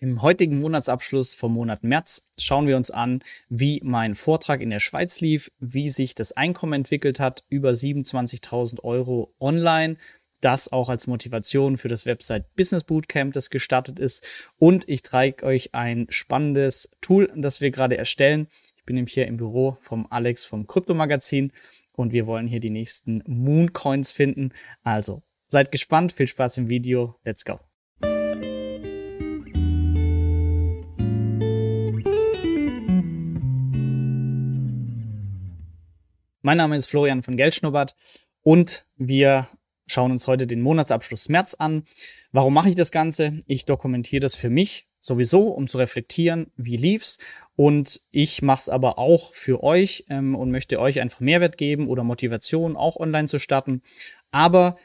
Im heutigen Monatsabschluss vom Monat März schauen wir uns an, wie mein Vortrag in der Schweiz lief, wie sich das Einkommen entwickelt hat, über 27.000 Euro online, das auch als Motivation für das Website Business Bootcamp, das gestartet ist. Und ich zeige euch ein spannendes Tool, das wir gerade erstellen. Ich bin nämlich hier im Büro vom Alex vom Kryptomagazin und wir wollen hier die nächsten Mooncoins finden. Also seid gespannt, viel Spaß im Video, let's go. Mein Name ist Florian von Geldschnubbert und wir schauen uns heute den Monatsabschluss März an. Warum mache ich das Ganze? Ich dokumentiere das für mich sowieso, um zu reflektieren, wie lief's. Und ich mache es aber auch für euch ähm, und möchte euch einfach Mehrwert geben oder Motivation, auch online zu starten. Aber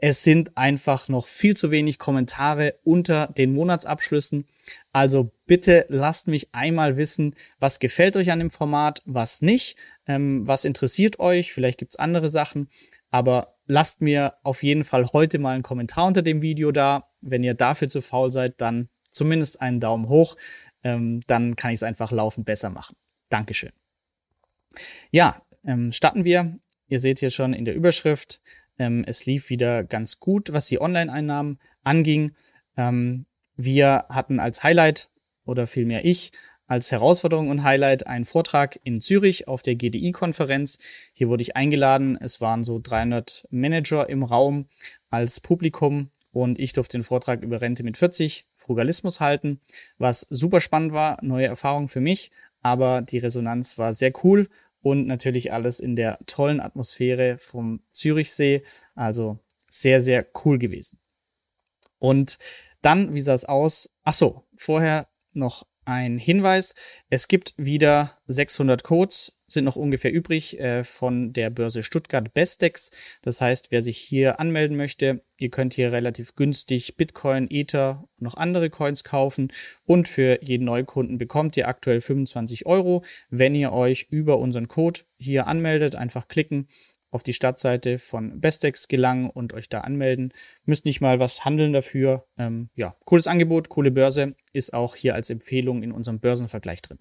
es sind einfach noch viel zu wenig Kommentare unter den Monatsabschlüssen. Also bitte lasst mich einmal wissen, was gefällt euch an dem Format, was nicht, ähm, was interessiert euch. Vielleicht gibt's andere Sachen, aber lasst mir auf jeden Fall heute mal einen Kommentar unter dem Video da. Wenn ihr dafür zu faul seid, dann zumindest einen Daumen hoch. Ähm, dann kann ich es einfach laufend besser machen. Dankeschön. Ja, ähm, starten wir. Ihr seht hier schon in der Überschrift ähm, es lief wieder ganz gut, was die Online-Einnahmen anging. Ähm, wir hatten als Highlight oder vielmehr ich als Herausforderung und Highlight einen Vortrag in Zürich auf der GDI-Konferenz. Hier wurde ich eingeladen. Es waren so 300 Manager im Raum als Publikum und ich durfte den Vortrag über Rente mit 40, Frugalismus halten, was super spannend war, neue Erfahrung für mich, aber die Resonanz war sehr cool und natürlich alles in der tollen Atmosphäre vom Zürichsee. Also sehr, sehr cool gewesen. Und dann, wie sah es aus? Ach so, vorher noch ein Hinweis. Es gibt wieder 600 Codes, sind noch ungefähr übrig äh, von der Börse Stuttgart Bestex. Das heißt, wer sich hier anmelden möchte, ihr könnt hier relativ günstig Bitcoin, Ether und noch andere Coins kaufen. Und für jeden Neukunden bekommt ihr aktuell 25 Euro, wenn ihr euch über unseren Code hier anmeldet. Einfach klicken auf die Startseite von Bestex gelangen und euch da anmelden. Müsst nicht mal was handeln dafür. Ähm, ja, cooles Angebot, coole Börse, ist auch hier als Empfehlung in unserem Börsenvergleich drin.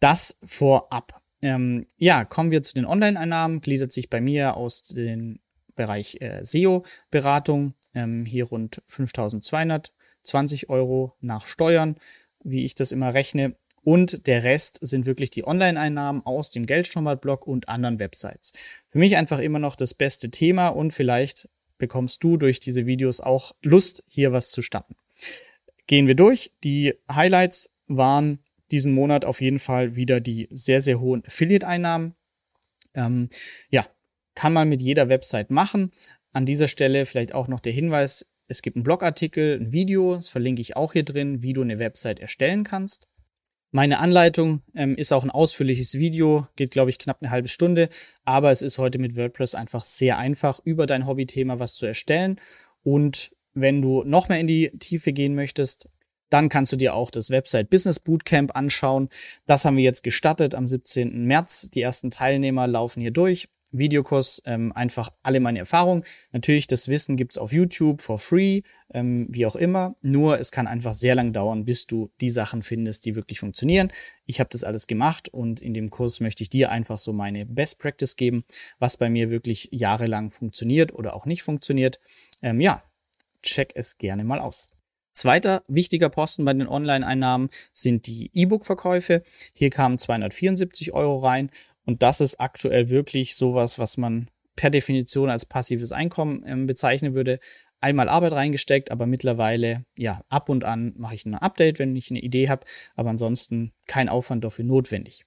Das vorab. Ähm, ja, kommen wir zu den Online-Einnahmen. Gliedert sich bei mir aus dem Bereich äh, SEO-Beratung. Ähm, hier rund 5220 Euro nach Steuern, wie ich das immer rechne. Und der Rest sind wirklich die Online-Einnahmen aus dem Geldschnurrbart-Blog und anderen Websites. Für mich einfach immer noch das beste Thema und vielleicht bekommst du durch diese Videos auch Lust, hier was zu starten. Gehen wir durch. Die Highlights waren diesen Monat auf jeden Fall wieder die sehr, sehr hohen Affiliate-Einnahmen. Ähm, ja, kann man mit jeder Website machen. An dieser Stelle vielleicht auch noch der Hinweis, es gibt einen Blogartikel, ein Video, das verlinke ich auch hier drin, wie du eine Website erstellen kannst. Meine Anleitung ähm, ist auch ein ausführliches Video, geht glaube ich knapp eine halbe Stunde, aber es ist heute mit WordPress einfach sehr einfach, über dein Hobbythema was zu erstellen. Und wenn du noch mehr in die Tiefe gehen möchtest, dann kannst du dir auch das Website Business Bootcamp anschauen. Das haben wir jetzt gestartet am 17. März. Die ersten Teilnehmer laufen hier durch. Videokurs, ähm, einfach alle meine Erfahrungen. Natürlich, das Wissen gibt's auf YouTube for free, ähm, wie auch immer. Nur es kann einfach sehr lang dauern, bis du die Sachen findest, die wirklich funktionieren. Ich habe das alles gemacht und in dem Kurs möchte ich dir einfach so meine Best Practice geben, was bei mir wirklich jahrelang funktioniert oder auch nicht funktioniert. Ähm, ja, check es gerne mal aus. Zweiter wichtiger Posten bei den Online-Einnahmen sind die E-Book-Verkäufe. Hier kamen 274 Euro rein und das ist aktuell wirklich sowas, was man per Definition als passives Einkommen ähm, bezeichnen würde. Einmal Arbeit reingesteckt, aber mittlerweile, ja, ab und an mache ich ein Update, wenn ich eine Idee habe, aber ansonsten kein Aufwand dafür notwendig.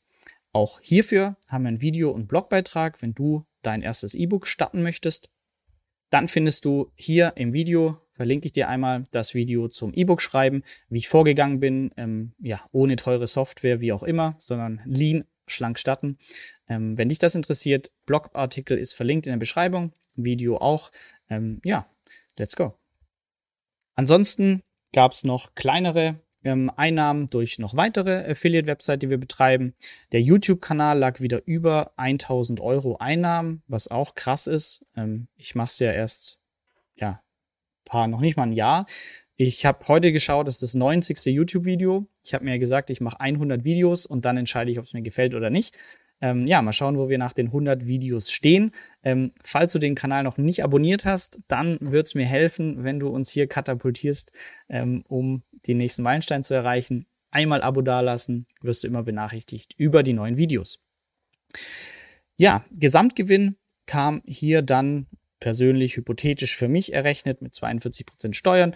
Auch hierfür haben wir ein Video- und Blogbeitrag, wenn du dein erstes E-Book starten möchtest. Dann findest du hier im Video, verlinke ich dir einmal das Video zum E-Book schreiben, wie ich vorgegangen bin, ähm, ja, ohne teure Software, wie auch immer, sondern lean schlank starten. Ähm, wenn dich das interessiert, Blogartikel ist verlinkt in der Beschreibung, Video auch. Ähm, ja, let's go. Ansonsten gab es noch kleinere ähm, Einnahmen durch noch weitere Affiliate-Website, die wir betreiben. Der YouTube-Kanal lag wieder über 1000 Euro Einnahmen, was auch krass ist. Ähm, ich mache es ja erst, ja, paar, noch nicht mal ein Jahr. Ich habe heute geschaut, das ist das 90. YouTube-Video. Ich habe mir gesagt, ich mache 100 Videos und dann entscheide ich, ob es mir gefällt oder nicht. Ähm, ja, mal schauen, wo wir nach den 100 Videos stehen. Ähm, falls du den Kanal noch nicht abonniert hast, dann wird es mir helfen, wenn du uns hier katapultierst, ähm, um den nächsten Meilenstein zu erreichen. Einmal Abo dalassen, wirst du immer benachrichtigt über die neuen Videos. Ja, Gesamtgewinn kam hier dann persönlich hypothetisch für mich errechnet mit 42% Steuern,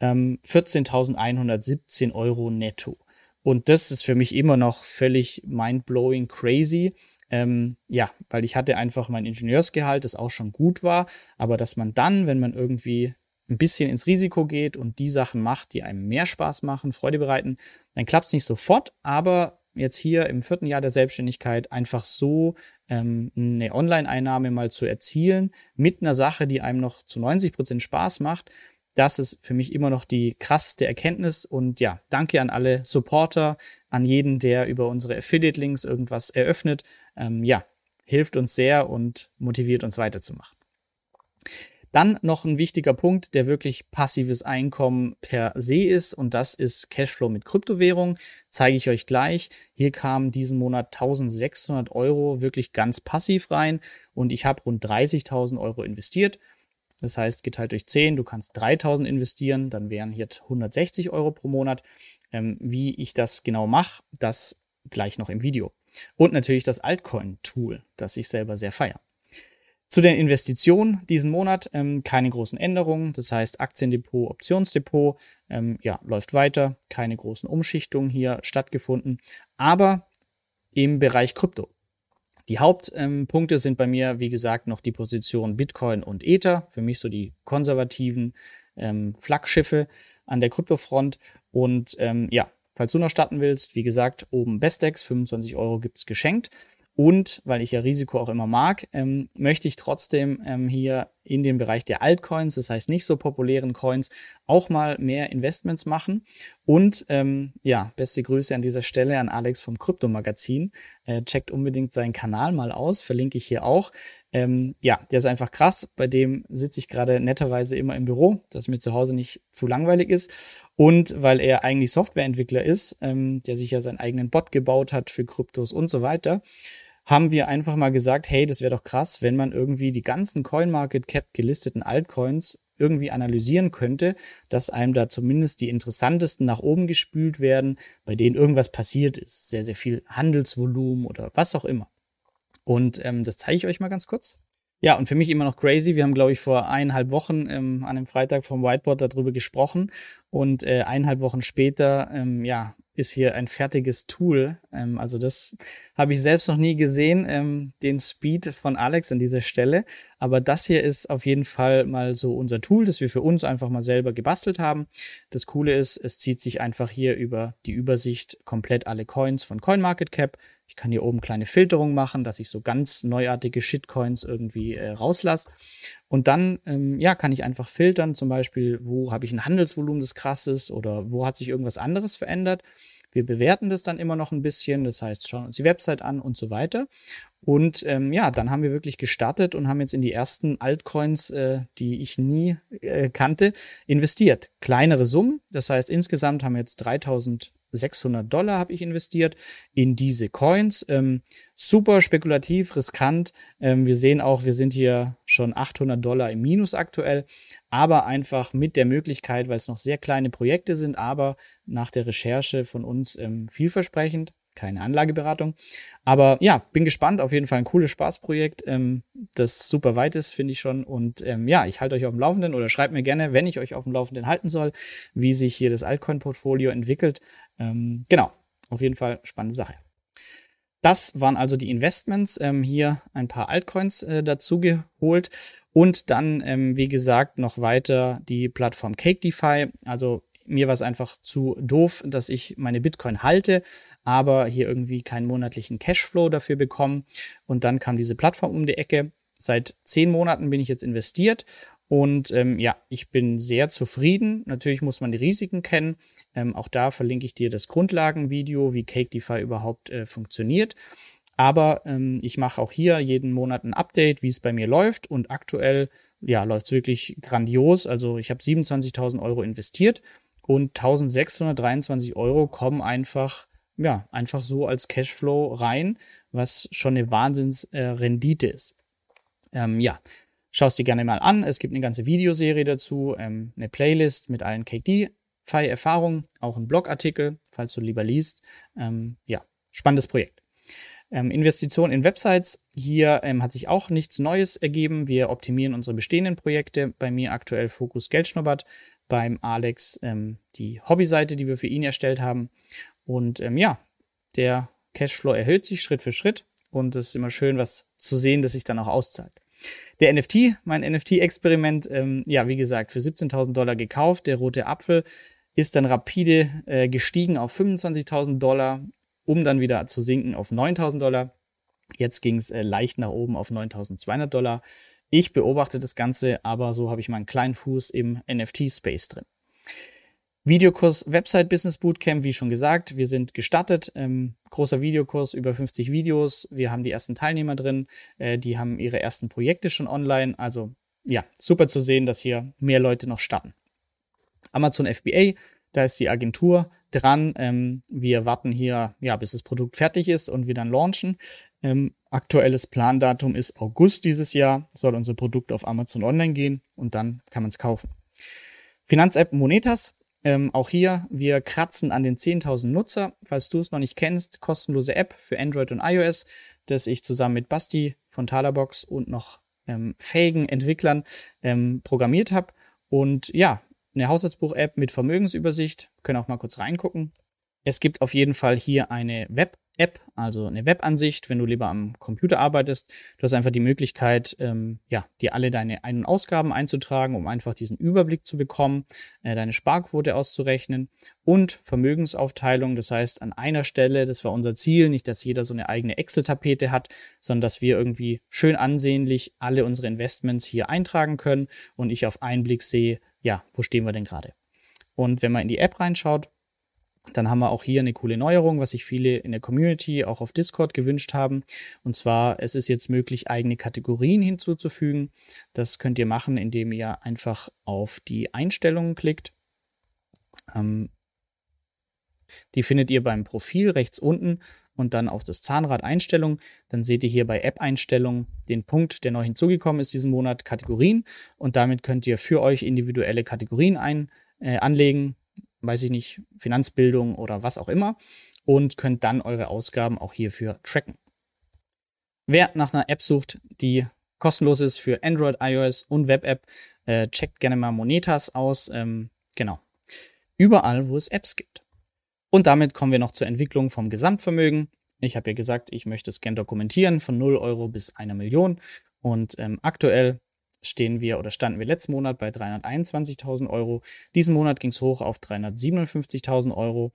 ähm, 14.117 Euro netto. Und das ist für mich immer noch völlig mindblowing crazy. Ähm, ja, weil ich hatte einfach mein Ingenieursgehalt, das auch schon gut war, aber dass man dann, wenn man irgendwie ein bisschen ins Risiko geht und die Sachen macht, die einem mehr Spaß machen, Freude bereiten, dann klappt es nicht sofort, aber jetzt hier im vierten Jahr der Selbstständigkeit einfach so ähm, eine Online-Einnahme mal zu erzielen mit einer Sache, die einem noch zu 90 Prozent Spaß macht, das ist für mich immer noch die krasseste Erkenntnis. Und ja, danke an alle Supporter, an jeden, der über unsere Affiliate-Links irgendwas eröffnet. Ähm, ja, hilft uns sehr und motiviert uns weiterzumachen. Dann noch ein wichtiger Punkt, der wirklich passives Einkommen per se ist und das ist Cashflow mit Kryptowährung. Zeige ich euch gleich. Hier kamen diesen Monat 1600 Euro wirklich ganz passiv rein und ich habe rund 30.000 Euro investiert. Das heißt, geteilt durch 10, du kannst 3000 investieren, dann wären hier 160 Euro pro Monat. Ähm, wie ich das genau mache, das gleich noch im Video. Und natürlich das Altcoin-Tool, das ich selber sehr feiere. Zu den Investitionen diesen Monat ähm, keine großen Änderungen. Das heißt, Aktiendepot, Optionsdepot ähm, ja, läuft weiter. Keine großen Umschichtungen hier stattgefunden. Aber im Bereich Krypto. Die Hauptpunkte ähm, sind bei mir, wie gesagt, noch die Position Bitcoin und Ether. Für mich so die konservativen ähm, Flaggschiffe an der Kryptofront. Und ähm, ja, falls du noch starten willst, wie gesagt, oben Bestex, 25 Euro gibt's geschenkt. Und weil ich ja Risiko auch immer mag, ähm, möchte ich trotzdem ähm, hier in dem Bereich der Altcoins, das heißt nicht so populären Coins, auch mal mehr Investments machen. Und ähm, ja, beste Grüße an dieser Stelle an Alex vom Krypto-Magazin. Äh, checkt unbedingt seinen Kanal mal aus, verlinke ich hier auch. Ähm, ja, der ist einfach krass. Bei dem sitze ich gerade netterweise immer im Büro, dass mir zu Hause nicht zu langweilig ist. Und weil er eigentlich Softwareentwickler ist, ähm, der sich ja seinen eigenen Bot gebaut hat für Kryptos und so weiter haben wir einfach mal gesagt, hey, das wäre doch krass, wenn man irgendwie die ganzen CoinMarketCap gelisteten Altcoins irgendwie analysieren könnte, dass einem da zumindest die interessantesten nach oben gespült werden, bei denen irgendwas passiert ist, sehr, sehr viel Handelsvolumen oder was auch immer. Und ähm, das zeige ich euch mal ganz kurz. Ja, und für mich immer noch crazy. Wir haben, glaube ich, vor eineinhalb Wochen ähm, an dem Freitag vom Whiteboard darüber gesprochen. Und äh, eineinhalb Wochen später, ähm, ja, ist hier ein fertiges Tool. Ähm, also das habe ich selbst noch nie gesehen, ähm, den Speed von Alex an dieser Stelle. Aber das hier ist auf jeden Fall mal so unser Tool, das wir für uns einfach mal selber gebastelt haben. Das Coole ist, es zieht sich einfach hier über die Übersicht komplett alle Coins von CoinMarketCap ich kann hier oben kleine Filterungen machen, dass ich so ganz neuartige Shitcoins irgendwie äh, rauslasse. Und dann, ähm, ja, kann ich einfach filtern, zum Beispiel, wo habe ich ein Handelsvolumen, das krass ist oder wo hat sich irgendwas anderes verändert. Wir bewerten das dann immer noch ein bisschen, das heißt, schauen uns die Website an und so weiter. Und ähm, ja, dann haben wir wirklich gestartet und haben jetzt in die ersten Altcoins, äh, die ich nie äh, kannte, investiert. Kleinere Summen, das heißt, insgesamt haben wir jetzt 3000 600 Dollar habe ich investiert in diese Coins. Ähm, super spekulativ, riskant. Ähm, wir sehen auch, wir sind hier schon 800 Dollar im Minus aktuell, aber einfach mit der Möglichkeit, weil es noch sehr kleine Projekte sind, aber nach der Recherche von uns ähm, vielversprechend, keine Anlageberatung. Aber ja, bin gespannt. Auf jeden Fall ein cooles Spaßprojekt, ähm, das super weit ist, finde ich schon. Und ähm, ja, ich halte euch auf dem Laufenden oder schreibt mir gerne, wenn ich euch auf dem Laufenden halten soll, wie sich hier das Altcoin-Portfolio entwickelt. Ähm, genau, auf jeden Fall spannende Sache. Das waren also die Investments. Ähm, hier ein paar Altcoins äh, dazu geholt. Und dann, ähm, wie gesagt, noch weiter die Plattform Cake DeFi. Also mir war es einfach zu doof, dass ich meine Bitcoin halte, aber hier irgendwie keinen monatlichen Cashflow dafür bekomme. Und dann kam diese Plattform um die Ecke. Seit zehn Monaten bin ich jetzt investiert und ähm, ja, ich bin sehr zufrieden. Natürlich muss man die Risiken kennen. Ähm, auch da verlinke ich dir das Grundlagenvideo, wie Cake DeFi überhaupt äh, funktioniert. Aber ähm, ich mache auch hier jeden Monat ein Update, wie es bei mir läuft. Und aktuell ja, läuft es wirklich grandios. Also ich habe 27.000 Euro investiert und 1.623 Euro kommen einfach, ja, einfach so als Cashflow rein, was schon eine Wahnsinnsrendite äh, ist. Ähm, ja, schaust dir gerne mal an. Es gibt eine ganze Videoserie dazu, ähm, eine Playlist mit allen KD-Erfahrungen, auch ein Blogartikel, falls du lieber liest. Ähm, ja, spannendes Projekt. Ähm, Investition in Websites. Hier ähm, hat sich auch nichts Neues ergeben. Wir optimieren unsere bestehenden Projekte. Bei mir aktuell Fokus Geldschnuppert. Beim Alex ähm, die Hobbyseite, die wir für ihn erstellt haben. Und ähm, ja, der Cashflow erhöht sich Schritt für Schritt. Und es ist immer schön, was zu sehen, dass sich dann auch auszahlt. Der NFT, mein NFT-Experiment, ähm, ja, wie gesagt, für 17.000 Dollar gekauft. Der rote Apfel ist dann rapide äh, gestiegen auf 25.000 Dollar um dann wieder zu sinken auf 9000 Dollar. Jetzt ging es äh, leicht nach oben auf 9200 Dollar. Ich beobachte das Ganze, aber so habe ich meinen kleinen Fuß im NFT-Space drin. Videokurs Website Business Bootcamp, wie schon gesagt, wir sind gestartet. Ähm, großer Videokurs, über 50 Videos. Wir haben die ersten Teilnehmer drin. Äh, die haben ihre ersten Projekte schon online. Also ja, super zu sehen, dass hier mehr Leute noch starten. Amazon FBA, da ist die Agentur dran. Ähm, wir warten hier, ja, bis das Produkt fertig ist und wir dann launchen. Ähm, aktuelles Plandatum ist August dieses Jahr, soll unser Produkt auf Amazon Online gehen und dann kann man es kaufen. Finanzapp Monetas. Ähm, auch hier, wir kratzen an den 10.000 Nutzer. Falls du es noch nicht kennst, kostenlose App für Android und iOS, das ich zusammen mit Basti von Talabox und noch ähm, fähigen Entwicklern ähm, programmiert habe. Und ja, eine Haushaltsbuch-App mit Vermögensübersicht. können auch mal kurz reingucken. Es gibt auf jeden Fall hier eine Web-App, also eine Webansicht, wenn du lieber am Computer arbeitest. Du hast einfach die Möglichkeit, ähm, ja, dir alle deine Ein- und Ausgaben einzutragen, um einfach diesen Überblick zu bekommen, äh, deine Sparquote auszurechnen und Vermögensaufteilung. Das heißt, an einer Stelle, das war unser Ziel, nicht, dass jeder so eine eigene Excel-Tapete hat, sondern dass wir irgendwie schön ansehnlich alle unsere Investments hier eintragen können und ich auf einen Blick sehe, ja, wo stehen wir denn gerade? Und wenn man in die App reinschaut, dann haben wir auch hier eine coole Neuerung, was sich viele in der Community auch auf Discord gewünscht haben. Und zwar, es ist jetzt möglich, eigene Kategorien hinzuzufügen. Das könnt ihr machen, indem ihr einfach auf die Einstellungen klickt. Ähm, die findet ihr beim Profil rechts unten und dann auf das Zahnrad Einstellung. Dann seht ihr hier bei App Einstellungen den Punkt, der neu hinzugekommen ist diesen Monat, Kategorien. Und damit könnt ihr für euch individuelle Kategorien ein, äh, anlegen, weiß ich nicht, Finanzbildung oder was auch immer. Und könnt dann eure Ausgaben auch hierfür tracken. Wer nach einer App sucht, die kostenlos ist für Android, iOS und Web-App, äh, checkt gerne mal Monetas aus. Ähm, genau. Überall, wo es Apps gibt. Und damit kommen wir noch zur Entwicklung vom Gesamtvermögen. Ich habe ja gesagt, ich möchte es gern dokumentieren von 0 Euro bis einer Million. Und ähm, aktuell stehen wir oder standen wir letzten Monat bei 321.000 Euro. Diesen Monat ging es hoch auf 357.000 Euro.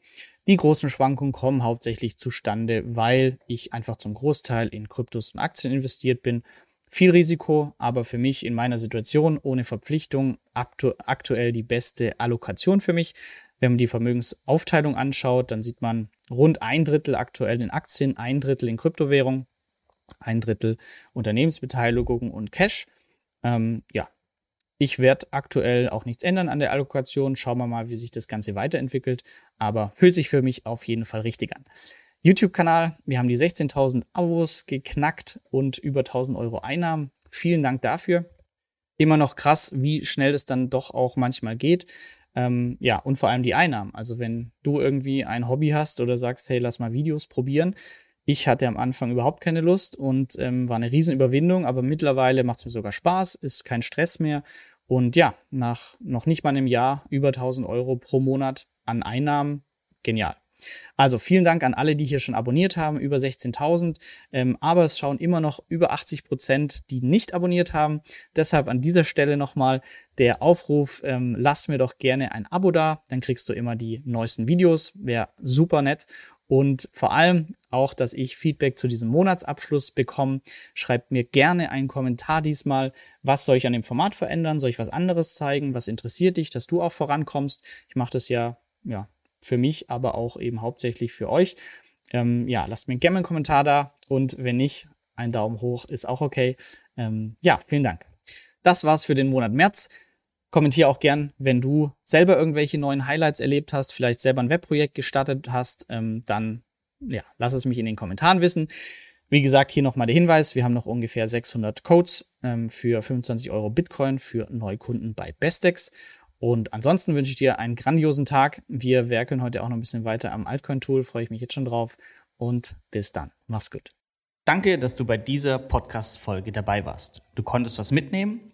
Die großen Schwankungen kommen hauptsächlich zustande, weil ich einfach zum Großteil in Kryptos und Aktien investiert bin. Viel Risiko, aber für mich in meiner Situation ohne Verpflichtung aktu aktuell die beste Allokation für mich. Wenn man die Vermögensaufteilung anschaut, dann sieht man rund ein Drittel aktuell in Aktien, ein Drittel in Kryptowährung, ein Drittel Unternehmensbeteiligung und Cash. Ähm, ja, ich werde aktuell auch nichts ändern an der Allokation. Schauen wir mal, wie sich das Ganze weiterentwickelt. Aber fühlt sich für mich auf jeden Fall richtig an. YouTube-Kanal, wir haben die 16.000 Abos geknackt und über 1.000 Euro Einnahmen. Vielen Dank dafür. Immer noch krass, wie schnell das dann doch auch manchmal geht. Ähm, ja, und vor allem die Einnahmen. Also wenn du irgendwie ein Hobby hast oder sagst, hey, lass mal Videos probieren. Ich hatte am Anfang überhaupt keine Lust und ähm, war eine Riesenüberwindung, aber mittlerweile macht es mir sogar Spaß, ist kein Stress mehr. Und ja, nach noch nicht mal einem Jahr über 1000 Euro pro Monat an Einnahmen, genial. Also vielen Dank an alle, die hier schon abonniert haben, über 16.000. Ähm, aber es schauen immer noch über 80 Prozent, die nicht abonniert haben. Deshalb an dieser Stelle nochmal der Aufruf, ähm, lass mir doch gerne ein Abo da, dann kriegst du immer die neuesten Videos. Wäre super nett. Und vor allem auch, dass ich Feedback zu diesem Monatsabschluss bekomme. Schreibt mir gerne einen Kommentar diesmal. Was soll ich an dem Format verändern? Soll ich was anderes zeigen? Was interessiert dich, dass du auch vorankommst? Ich mache das ja, ja für mich, aber auch eben hauptsächlich für euch. Ähm, ja, lasst mir gerne einen Kommentar da und wenn nicht, ein Daumen hoch ist auch okay. Ähm, ja, vielen Dank. Das war's für den Monat März. Kommentiere auch gern, wenn du selber irgendwelche neuen Highlights erlebt hast, vielleicht selber ein Webprojekt gestartet hast, ähm, dann ja, lass es mich in den Kommentaren wissen. Wie gesagt, hier nochmal der Hinweis, wir haben noch ungefähr 600 Codes ähm, für 25 Euro Bitcoin für Neukunden bei Bestex. Und ansonsten wünsche ich dir einen grandiosen Tag. Wir werkeln heute auch noch ein bisschen weiter am Altcoin-Tool, freue ich mich jetzt schon drauf. Und bis dann. Mach's gut. Danke, dass du bei dieser Podcast-Folge dabei warst. Du konntest was mitnehmen?